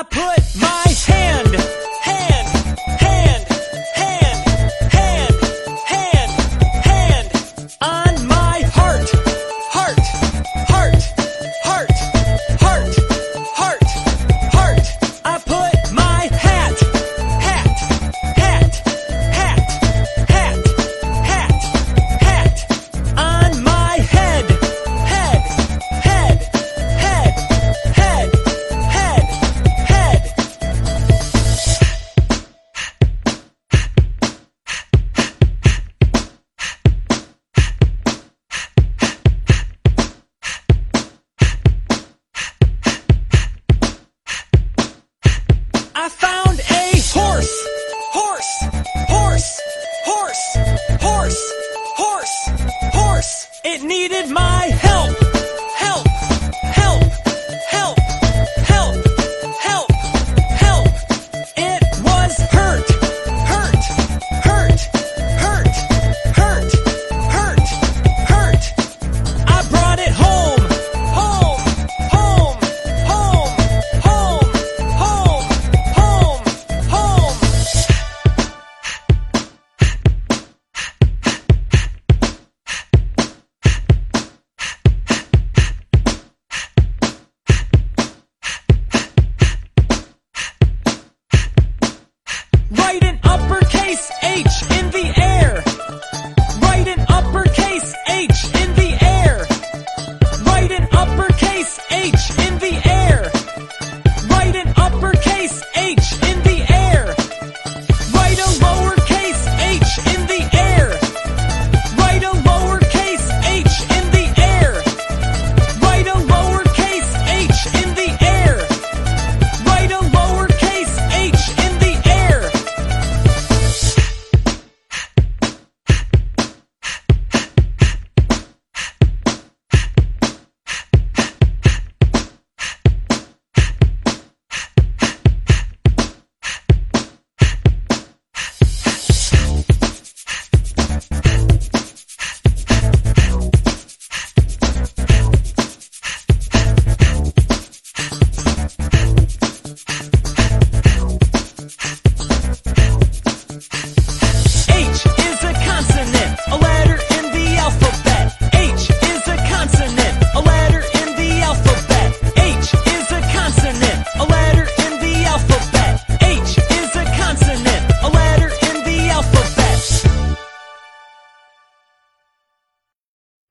I put my hand live my Write an uppercase H in the air.